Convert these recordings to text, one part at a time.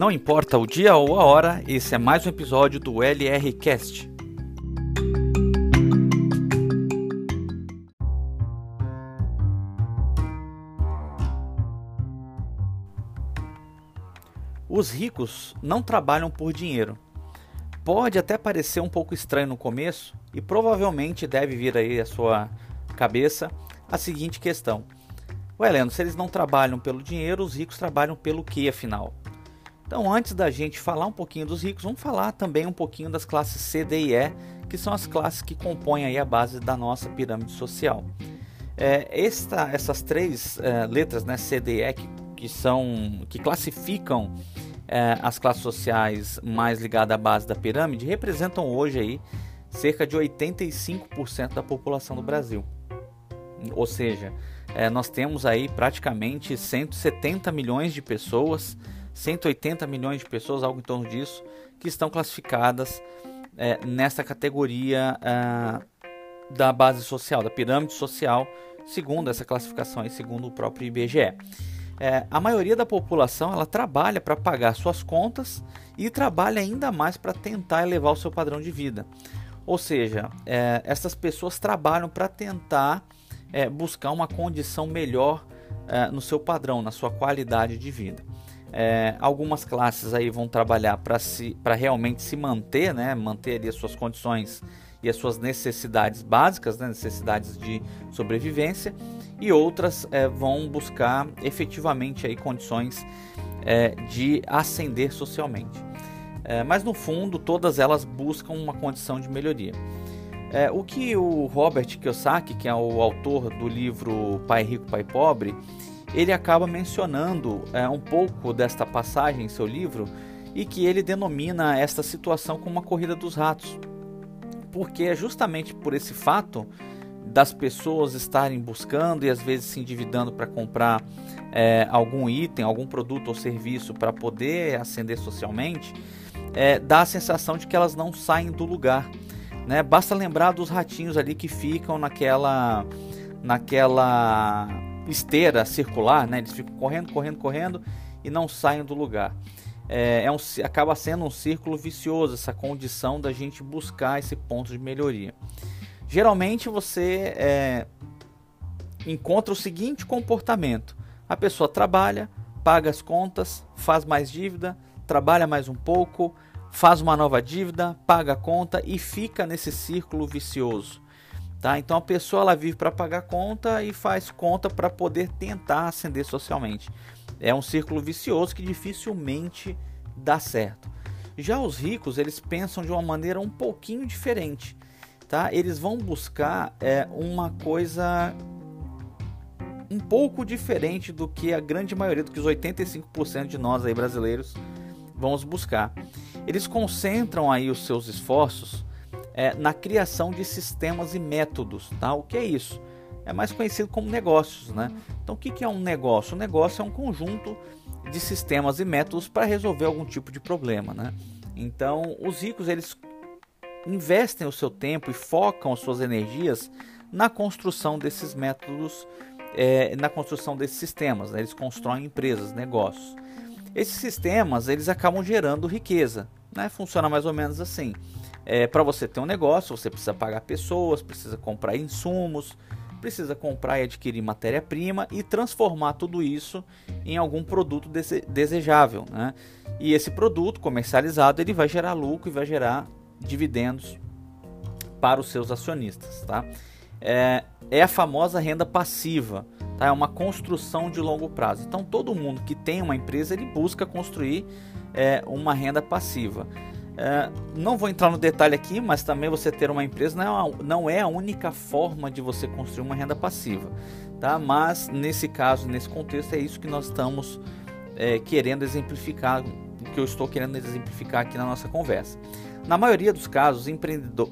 Não importa o dia ou a hora, esse é mais um episódio do LR Cast. Os ricos não trabalham por dinheiro. Pode até parecer um pouco estranho no começo e provavelmente deve vir aí a sua cabeça a seguinte questão: Ué, Leandro, se eles não trabalham pelo dinheiro, os ricos trabalham pelo que afinal? Então, antes da gente falar um pouquinho dos ricos, vamos falar também um pouquinho das classes C, D e E, que são as classes que compõem aí a base da nossa pirâmide social. É, esta, essas três é, letras, né, C, D e E, que, que são que classificam é, as classes sociais mais ligadas à base da pirâmide, representam hoje aí cerca de 85% da população do Brasil. Ou seja, é, nós temos aí praticamente 170 milhões de pessoas 180 milhões de pessoas, algo em torno disso, que estão classificadas é, nessa categoria é, da base social, da pirâmide social, segundo essa classificação e segundo o próprio IBGE. É, a maioria da população ela trabalha para pagar suas contas e trabalha ainda mais para tentar elevar o seu padrão de vida. Ou seja, é, essas pessoas trabalham para tentar é, buscar uma condição melhor é, no seu padrão, na sua qualidade de vida. É, algumas classes aí vão trabalhar para realmente se manter, né, manter as suas condições e as suas necessidades básicas, né, necessidades de sobrevivência, e outras é, vão buscar efetivamente aí condições é, de ascender socialmente. É, mas no fundo, todas elas buscam uma condição de melhoria. É, o que o Robert Kiyosaki, que é o autor do livro Pai Rico, Pai Pobre, ele acaba mencionando é, um pouco desta passagem em seu livro e que ele denomina esta situação como uma corrida dos ratos. Porque é justamente por esse fato das pessoas estarem buscando e às vezes se endividando para comprar é, algum item, algum produto ou serviço para poder ascender socialmente, é, dá a sensação de que elas não saem do lugar. Né? Basta lembrar dos ratinhos ali que ficam naquela, naquela esteira circular, né? Eles ficam correndo, correndo, correndo e não saem do lugar. É, é um, acaba sendo um círculo vicioso essa condição da gente buscar esse ponto de melhoria. Geralmente você é, encontra o seguinte comportamento: a pessoa trabalha, paga as contas, faz mais dívida, trabalha mais um pouco, faz uma nova dívida, paga a conta e fica nesse círculo vicioso. Tá? Então a pessoa ela vive para pagar conta e faz conta para poder tentar ascender socialmente. É um círculo vicioso que dificilmente dá certo. Já os ricos eles pensam de uma maneira um pouquinho diferente, tá? Eles vão buscar é, uma coisa um pouco diferente do que a grande maioria, do que os 85% de nós aí brasileiros vamos buscar. Eles concentram aí os seus esforços é, na criação de sistemas e métodos. Tá? O que é isso? É mais conhecido como negócios. Né? Então, o que é um negócio? Um negócio é um conjunto de sistemas e métodos para resolver algum tipo de problema. Né? Então, os ricos eles investem o seu tempo e focam as suas energias na construção desses métodos, é, na construção desses sistemas. Né? Eles constroem empresas, negócios. Esses sistemas eles acabam gerando riqueza. Né? Funciona mais ou menos assim. É, para você ter um negócio, você precisa pagar pessoas, precisa comprar insumos, precisa comprar e adquirir matéria-prima e transformar tudo isso em algum produto dese desejável. Né? E esse produto comercializado ele vai gerar lucro e vai gerar dividendos para os seus acionistas. Tá? É, é a famosa renda passiva. Tá? É uma construção de longo prazo. Então todo mundo que tem uma empresa ele busca construir é, uma renda passiva. É, não vou entrar no detalhe aqui, mas também você ter uma empresa não é, não é a única forma de você construir uma renda passiva, tá? Mas nesse caso, nesse contexto, é isso que nós estamos é, querendo exemplificar, o que eu estou querendo exemplificar aqui na nossa conversa. Na maioria dos casos,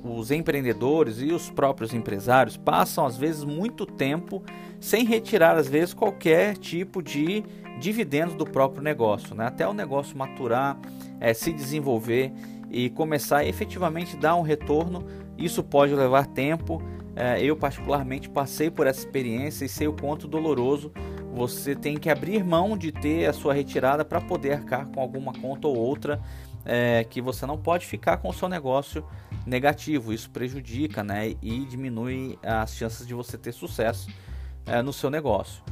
os empreendedores e os próprios empresários passam às vezes muito tempo sem retirar às vezes qualquer tipo de dividendos do próprio negócio, né? até o negócio maturar, é, se desenvolver e começar a efetivamente dar um retorno. Isso pode levar tempo. É, eu particularmente passei por essa experiência e sei o quanto doloroso você tem que abrir mão de ter a sua retirada para poder arcar com alguma conta ou outra é, que você não pode ficar com o seu negócio negativo. Isso prejudica né, e diminui as chances de você ter sucesso é, no seu negócio.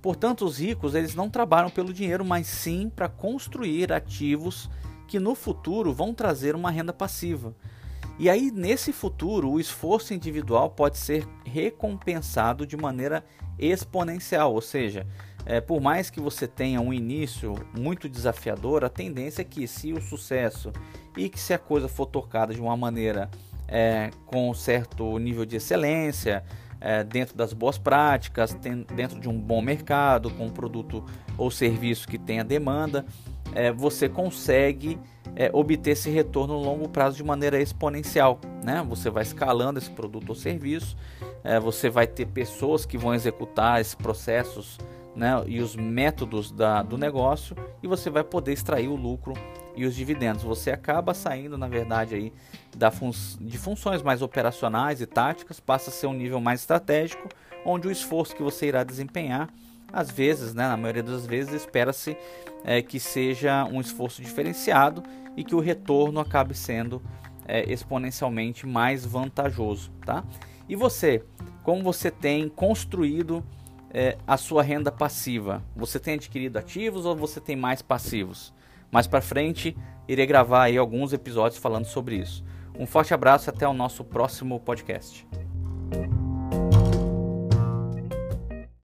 Portanto, os ricos eles não trabalham pelo dinheiro, mas sim para construir ativos que no futuro vão trazer uma renda passiva. E aí, nesse futuro, o esforço individual pode ser recompensado de maneira exponencial, ou seja, é, por mais que você tenha um início muito desafiador, a tendência é que, se o sucesso e que se a coisa for tocada de uma maneira é, com um certo nível de excelência, é, dentro das boas práticas, dentro de um bom mercado, com um produto ou serviço que tenha demanda, é, você consegue é, obter esse retorno no longo prazo de maneira exponencial. Né? Você vai escalando esse produto ou serviço, é, você vai ter pessoas que vão executar esses processos né, e os métodos da, do negócio e você vai poder extrair o lucro e os dividendos. Você acaba saindo, na verdade, aí da fun de funções mais operacionais e táticas, passa a ser um nível mais estratégico, onde o esforço que você irá desempenhar às vezes, né, na maioria das vezes, espera-se é, que seja um esforço diferenciado e que o retorno acabe sendo é, exponencialmente mais vantajoso. Tá? E você, como você tem construído é, a sua renda passiva? Você tem adquirido ativos ou você tem mais passivos? Mais para frente, irei gravar aí alguns episódios falando sobre isso. Um forte abraço e até o nosso próximo podcast.